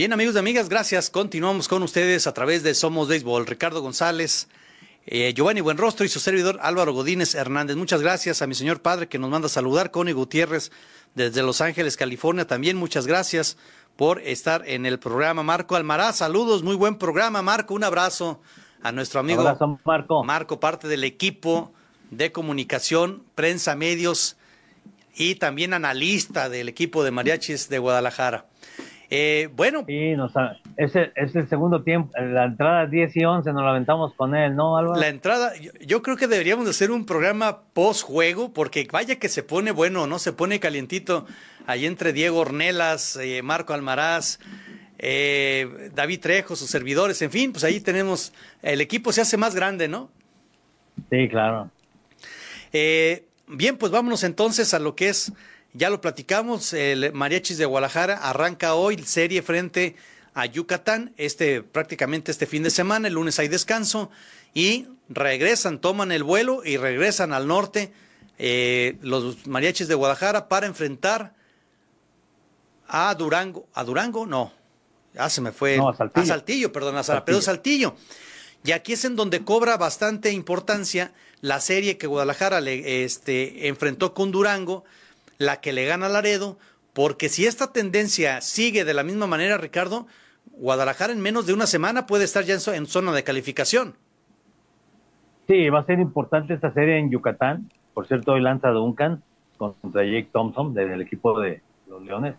Bien, amigos y amigas, gracias. Continuamos con ustedes a través de Somos Béisbol. Ricardo González, eh, Giovanni Buenrostro y su servidor Álvaro Godínez Hernández. Muchas gracias a mi señor padre que nos manda a saludar, Connie Gutiérrez, desde Los Ángeles, California. También muchas gracias por estar en el programa. Marco Almaraz, saludos, muy buen programa. Marco, un abrazo a nuestro amigo Marco. Marco, parte del equipo de comunicación, prensa, medios y también analista del equipo de mariachis de Guadalajara. Eh, bueno. Sí, nos, es, el, es el segundo tiempo, la entrada 10 y 11 nos la aventamos con él, ¿no, Álvaro? La entrada, yo, creo que deberíamos de hacer un programa post-juego, porque vaya que se pone bueno, ¿no? Se pone calientito ahí entre Diego Ornelas, eh, Marco Almaraz, eh, David Trejo, sus servidores, en fin, pues ahí tenemos, el equipo se hace más grande, ¿no? Sí, claro. bien, pues vámonos entonces a lo que es ya lo platicamos, el Mariachis de Guadalajara arranca hoy serie frente a Yucatán, este prácticamente este fin de semana, el lunes hay descanso y regresan, toman el vuelo y regresan al norte eh, los Mariachis de Guadalajara para enfrentar a Durango, a Durango no, ya se me fue a Saltillo, a Saltillo perdón, a Saltillo. Saltillo. Y aquí es en donde cobra bastante importancia la serie que Guadalajara le, este, enfrentó con Durango la que le gana a Laredo, porque si esta tendencia sigue de la misma manera, Ricardo, Guadalajara en menos de una semana puede estar ya en, zona de calificación. Sí, va a ser importante esta serie en Yucatán. Por cierto, hoy lanza Duncan contra Jake Thompson del equipo de los Leones.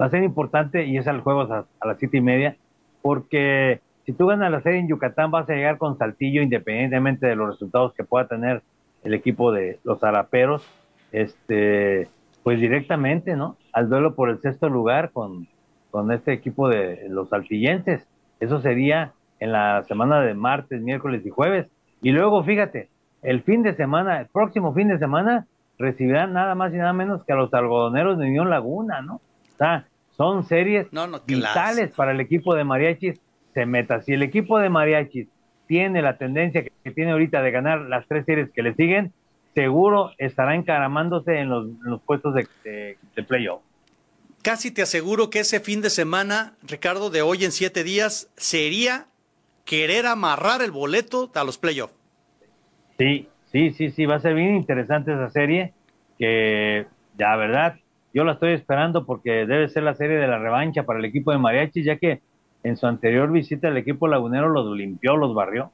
Va a ser importante y es al juego a, a las siete y media, porque si tú ganas la serie en Yucatán vas a llegar con saltillo independientemente de los resultados que pueda tener el equipo de los Araperos. Este, pues directamente, ¿no? Al duelo por el sexto lugar con, con este equipo de los saltillenses. Eso sería en la semana de martes, miércoles y jueves. Y luego, fíjate, el fin de semana, el próximo fin de semana, recibirán nada más y nada menos que a los algodoneros de Unión Laguna, ¿no? O sea, son series vitales para el equipo de mariachis. Se meta. Si el equipo de mariachis tiene la tendencia que tiene ahorita de ganar las tres series que le siguen, seguro estará encaramándose en los, puestos de, de, playoff. Casi te aseguro que ese fin de semana, Ricardo, de hoy en siete días, sería querer amarrar el boleto a los playoffs. Sí, sí, sí, sí, va a ser bien interesante esa serie, que ya, verdad, yo la estoy esperando porque debe ser la serie de la revancha para el equipo de Mariachi, ya que en su anterior visita el equipo lagunero los limpió, los barrió.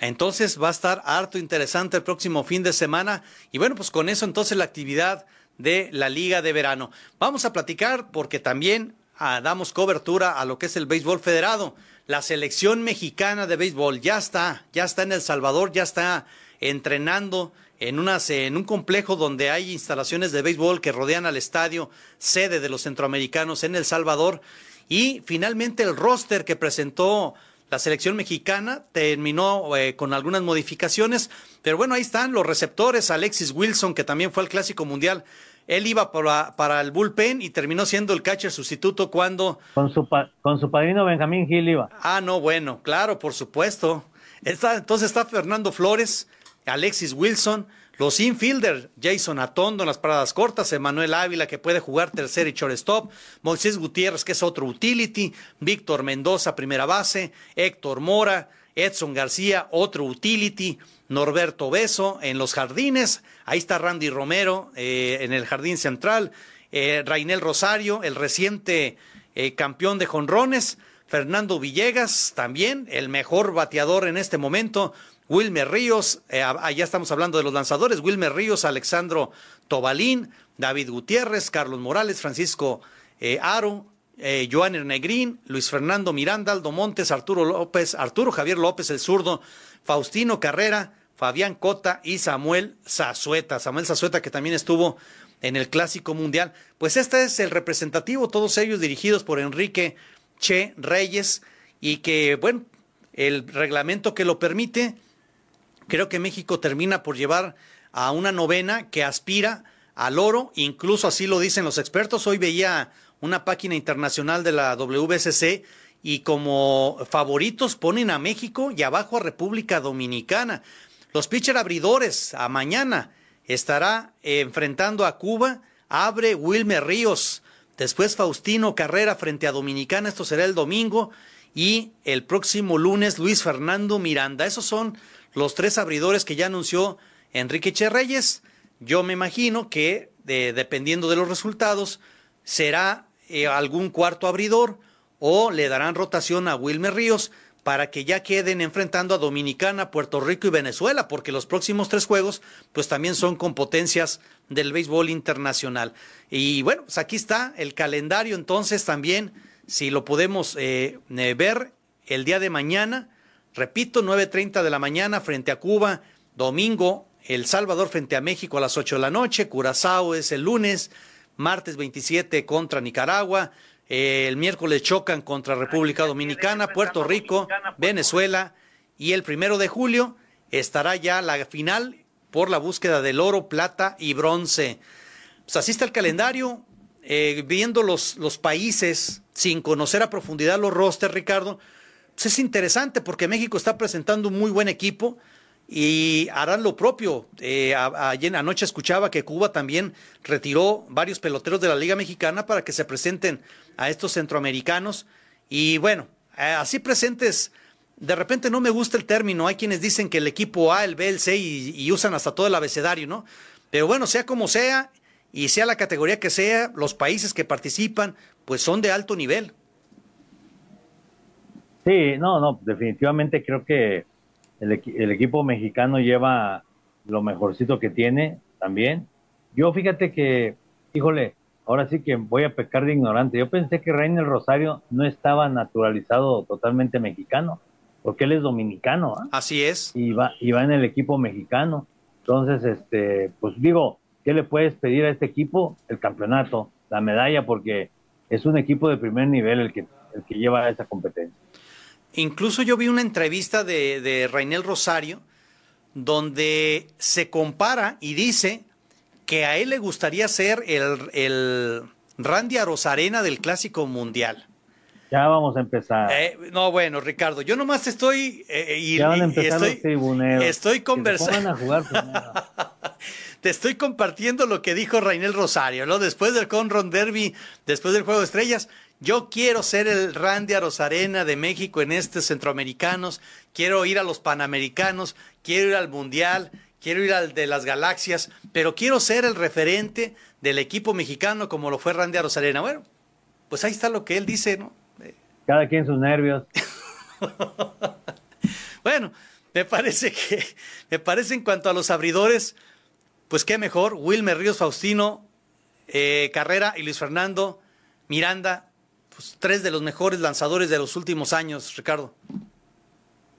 Entonces va a estar harto interesante el próximo fin de semana. Y bueno, pues con eso entonces la actividad de la Liga de Verano. Vamos a platicar porque también ah, damos cobertura a lo que es el béisbol federado. La selección mexicana de béisbol ya está, ya está en El Salvador, ya está entrenando en, en un complejo donde hay instalaciones de béisbol que rodean al estadio, sede de los centroamericanos en El Salvador. Y finalmente el roster que presentó la selección mexicana terminó eh, con algunas modificaciones, pero bueno, ahí están los receptores, Alexis Wilson, que también fue al Clásico Mundial. Él iba para, para el bullpen y terminó siendo el catcher sustituto cuando... Con su, con su padrino Benjamín Gil iba. Ah, no, bueno, claro, por supuesto. Está, entonces está Fernando Flores, Alexis Wilson, los infielder, Jason Atondo en las paradas cortas, Emanuel Ávila que puede jugar tercer y shortstop, Moisés Gutiérrez que es otro utility, Víctor Mendoza primera base, Héctor Mora, Edson García otro utility, Norberto Beso en los jardines, ahí está Randy Romero eh, en el jardín central, eh, Rainel Rosario, el reciente eh, campeón de jonrones, Fernando Villegas también, el mejor bateador en este momento, Wilmer Ríos, eh, allá estamos hablando de los lanzadores, Wilmer Ríos, Alexandro Tobalín, David Gutiérrez, Carlos Morales, Francisco eh, Aro, eh, Joan Ernegrín, Luis Fernando Miranda, Aldo Montes, Arturo López, Arturo Javier López el zurdo, Faustino Carrera, Fabián Cota y Samuel Zazueta. Samuel Zazueta que también estuvo en el Clásico Mundial. Pues este es el representativo, todos ellos dirigidos por Enrique Che Reyes y que, bueno, el reglamento que lo permite Creo que México termina por llevar a una novena que aspira al oro, incluso así lo dicen los expertos. Hoy veía una página internacional de la WSC y como favoritos ponen a México y abajo a República Dominicana. Los pitcher abridores a mañana estará enfrentando a Cuba, abre Wilmer Ríos, después Faustino Carrera frente a Dominicana, esto será el domingo, y el próximo lunes Luis Fernando Miranda. Esos son los tres abridores que ya anunció Enrique Cherreyes. Yo me imagino que, dependiendo de los resultados, será eh, algún cuarto abridor o le darán rotación a Wilmer Ríos para que ya queden enfrentando a Dominicana, Puerto Rico y Venezuela, porque los próximos tres juegos pues también son con potencias del béisbol internacional. Y bueno, pues aquí está el calendario entonces también, si lo podemos eh, eh, ver el día de mañana, Repito, 9.30 de la mañana frente a Cuba, domingo El Salvador frente a México a las 8 de la noche, Curazao es el lunes, martes 27 contra Nicaragua, eh, el miércoles chocan contra República Dominicana, Puerto Rico, Venezuela y el primero de julio estará ya la final por la búsqueda del oro, plata y bronce. Pues así está el calendario, eh, viendo los, los países sin conocer a profundidad los rosters, Ricardo, es interesante porque México está presentando un muy buen equipo y harán lo propio. Eh, ayer anoche escuchaba que Cuba también retiró varios peloteros de la Liga Mexicana para que se presenten a estos centroamericanos. Y bueno, eh, así presentes, de repente no me gusta el término. Hay quienes dicen que el equipo A, el B, el C y, y usan hasta todo el abecedario, ¿no? Pero bueno, sea como sea y sea la categoría que sea, los países que participan, pues son de alto nivel. Sí, no, no, definitivamente creo que el, equipo mexicano lleva lo mejorcito que tiene también. Yo fíjate que, híjole, ahora sí que voy a pecar de ignorante. Yo pensé que Reiner Rosario no estaba naturalizado totalmente mexicano, porque él es dominicano. ¿ah? Así es. Y va, y va en el equipo mexicano. Entonces, este, pues digo, ¿qué le puedes pedir a este equipo? El campeonato, la medalla, porque es un equipo de primer nivel el que, el que lleva esa competencia. Incluso yo vi una entrevista de, de Rainel Rosario donde se compara y dice que a él le gustaría ser el, el Randy Arozarena del Clásico Mundial. Ya vamos a empezar. Eh, no, bueno, Ricardo, yo nomás estoy... Eh, y, ya van a empezar estoy, los tribuneros. Estoy conversando... Te estoy compartiendo lo que dijo Rainel Rosario, ¿no? Después del Conron Derby, después del Juego de Estrellas, yo quiero ser el Randy Arozarena de México en estos centroamericanos, quiero ir a los panamericanos, quiero ir al mundial, quiero ir al de las galaxias, pero quiero ser el referente del equipo mexicano como lo fue Randy Arozarena. Bueno, pues ahí está lo que él dice, ¿no? Cada quien sus nervios. bueno, me parece que, me parece en cuanto a los abridores, pues qué mejor, Wilmer Ríos Faustino, eh, Carrera y Luis Fernando Miranda, pues tres de los mejores lanzadores de los últimos años, Ricardo.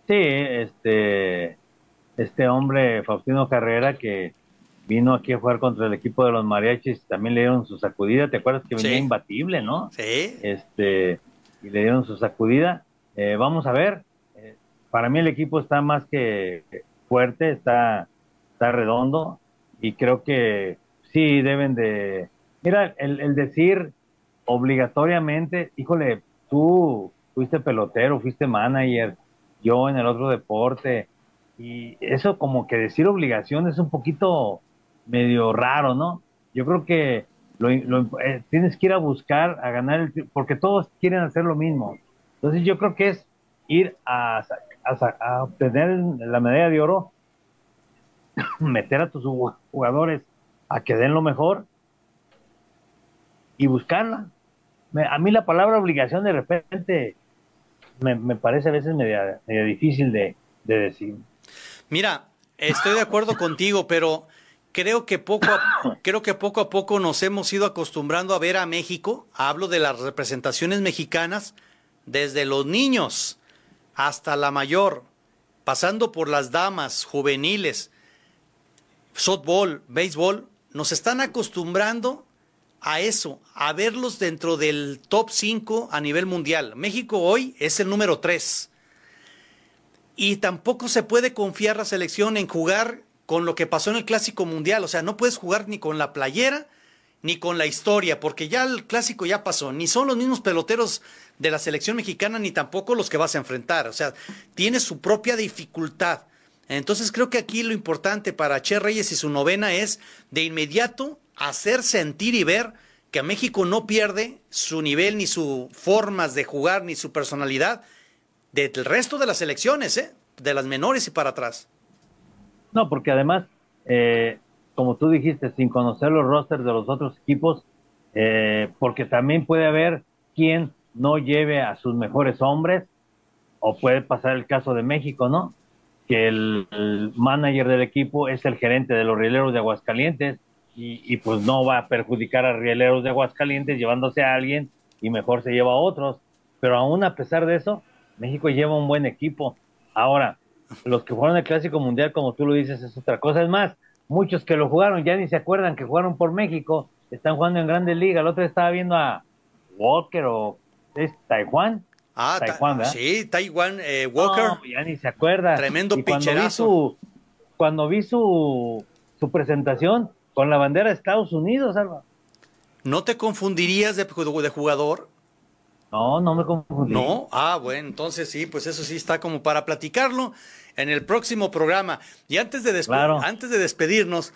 Sí, este, este hombre, Faustino Carrera, que vino aquí a jugar contra el equipo de los mariachis, también le dieron su sacudida, ¿te acuerdas que venía imbatible, no? Sí. Este, y le dieron su sacudida. Eh, vamos a ver, eh, para mí el equipo está más que fuerte, está, está redondo, y creo que sí deben de... Mira, el, el decir obligatoriamente, híjole, tú fuiste pelotero, fuiste manager, yo en el otro deporte, y eso como que decir obligación es un poquito medio raro, ¿no? Yo creo que lo, eh, tienes que ir a buscar, a ganar, el, porque todos quieren hacer lo mismo. Entonces yo creo que es ir a, a obtener la medalla de oro, meter a tus jugadores a que den lo mejor y buscarla. A mí la palabra obligación de repente me, parece a veces media, difícil de, decir. Mira, estoy de acuerdo contigo, pero creo que poco a, creo que poco a poco nos hemos ido acostumbrando a ver a México, hablo de las representaciones mexicanas, desde los niños hasta la mayor, pasando por las damas juveniles, softball, béisbol, nos están acostumbrando a eso, a verlos dentro del top 5 a nivel mundial. México hoy es el número 3. Y tampoco se puede confiar la selección en jugar con lo que pasó en el Clásico Mundial. O sea, no puedes jugar ni con la playera ni con la historia, porque ya el clásico ya pasó. Ni son los mismos peloteros de la selección mexicana, ni tampoco los que vas a enfrentar. O sea, tiene su propia dificultad. Entonces creo que aquí lo importante para Che Reyes y su novena es de inmediato hacer sentir y ver que México no pierde su nivel, ni sus formas de jugar, ni su personalidad del resto de las elecciones, ¿eh? de las menores y para atrás. No, porque además, eh, como tú dijiste, sin conocer los rosters de los otros equipos, eh, porque también puede haber quien no lleve a sus mejores hombres, o puede pasar el caso de México, ¿no? que el, manager del equipo es el gerente de los rieleros de Aguascalientes y, pues no va a perjudicar a rieleros de Aguascalientes llevándose a alguien y mejor se lleva a otros. Pero aún a pesar de eso, México lleva un buen equipo. Ahora, los que jugaron el Clásico Mundial, como tú lo dices, es otra cosa. Es más, muchos que lo jugaron ya ni se acuerdan que jugaron por México, están jugando en Grandes Ligas. El otro estaba viendo a Walker o es Taiwán Ah, Taiwan, sí, Taiwan eh, Walker. No, ya ni se acuerda. Tremendo picherazo. Cuando vi su, su, presentación con la bandera de Estados Unidos, Alba. ¿No te confundirías de, de jugador? No, no me confundí. No, ah, bueno, entonces sí, pues eso sí está como para platicarlo en el próximo programa. Y antes de, antes de despedirnos,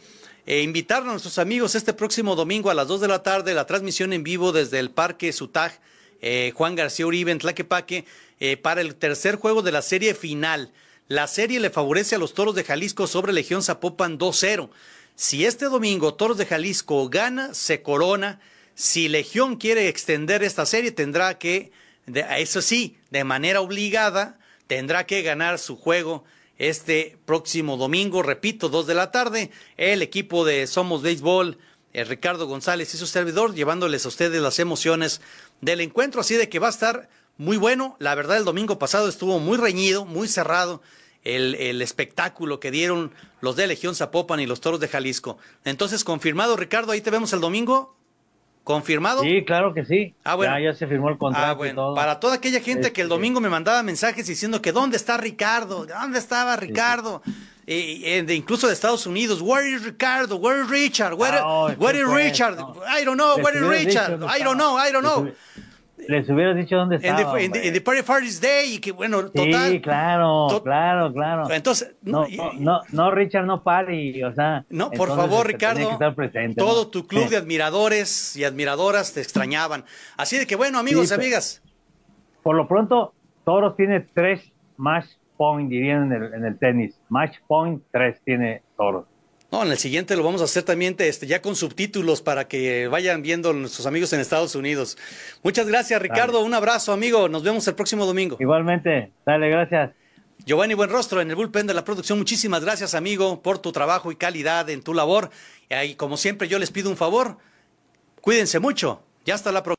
eh, invitar a nuestros amigos este próximo domingo a las 2 de la tarde, la transmisión en vivo desde el Parque Sutag eh, Juan García Uribe en Tlaquepaque eh, para el tercer juego de la serie final. La serie le favorece a los Toros de Jalisco sobre Legión Zapopan 2-0. Si este domingo Toros de Jalisco gana, se corona. Si Legión quiere extender esta serie, tendrá que, eso sí, de manera obligada, tendrá que ganar su juego este próximo domingo, repito, 2 de la tarde. El equipo de Somos Béisbol, eh, Ricardo González y su servidor, llevándoles a ustedes las emociones del encuentro, así de que va a estar muy bueno. La verdad, el domingo pasado estuvo muy reñido, muy cerrado el, el espectáculo que dieron los de Legión Zapopan y los Toros de Jalisco. Entonces, confirmado, Ricardo, ahí te vemos el domingo. ¿Confirmado? Sí, claro que sí. Ah, bueno. Ya, se firmó el contrato. Ah, todo. Para toda aquella gente que el este, domingo me mandaba mensajes diciendo que dónde está Ricardo, dónde estaba Ricardo, incluso de Estados Unidos, where is Ricardo, where is Richard, where, ah, is Richard, I don't know, where is Richard, I don't know, I don't know les hubieras dicho dónde estaba. En the, Party Party's Day, y que bueno, total. Sí, claro, claro, claro. Entonces, no, no, no, Richard, no Party, o sea. No, por favor, Ricardo. todo tu club de admiradores y admiradoras te extrañaban. Así de que bueno, amigos amigas. Por lo pronto, Toros tiene tres match point, dirían en el, en el tenis. Match point, tres tiene Toros. No, en el siguiente lo vamos a hacer también este, ya con subtítulos para que vayan viendo nuestros amigos en Estados Unidos. Muchas gracias, Ricardo. Un abrazo, amigo. Nos vemos el próximo domingo. Igualmente. Dale, gracias. Giovanni Buenrostro en el bullpen de la producción, muchísimas gracias amigo por tu trabajo y calidad en tu labor. Y como siempre yo les pido un favor, cuídense mucho. Ya hasta la próxima.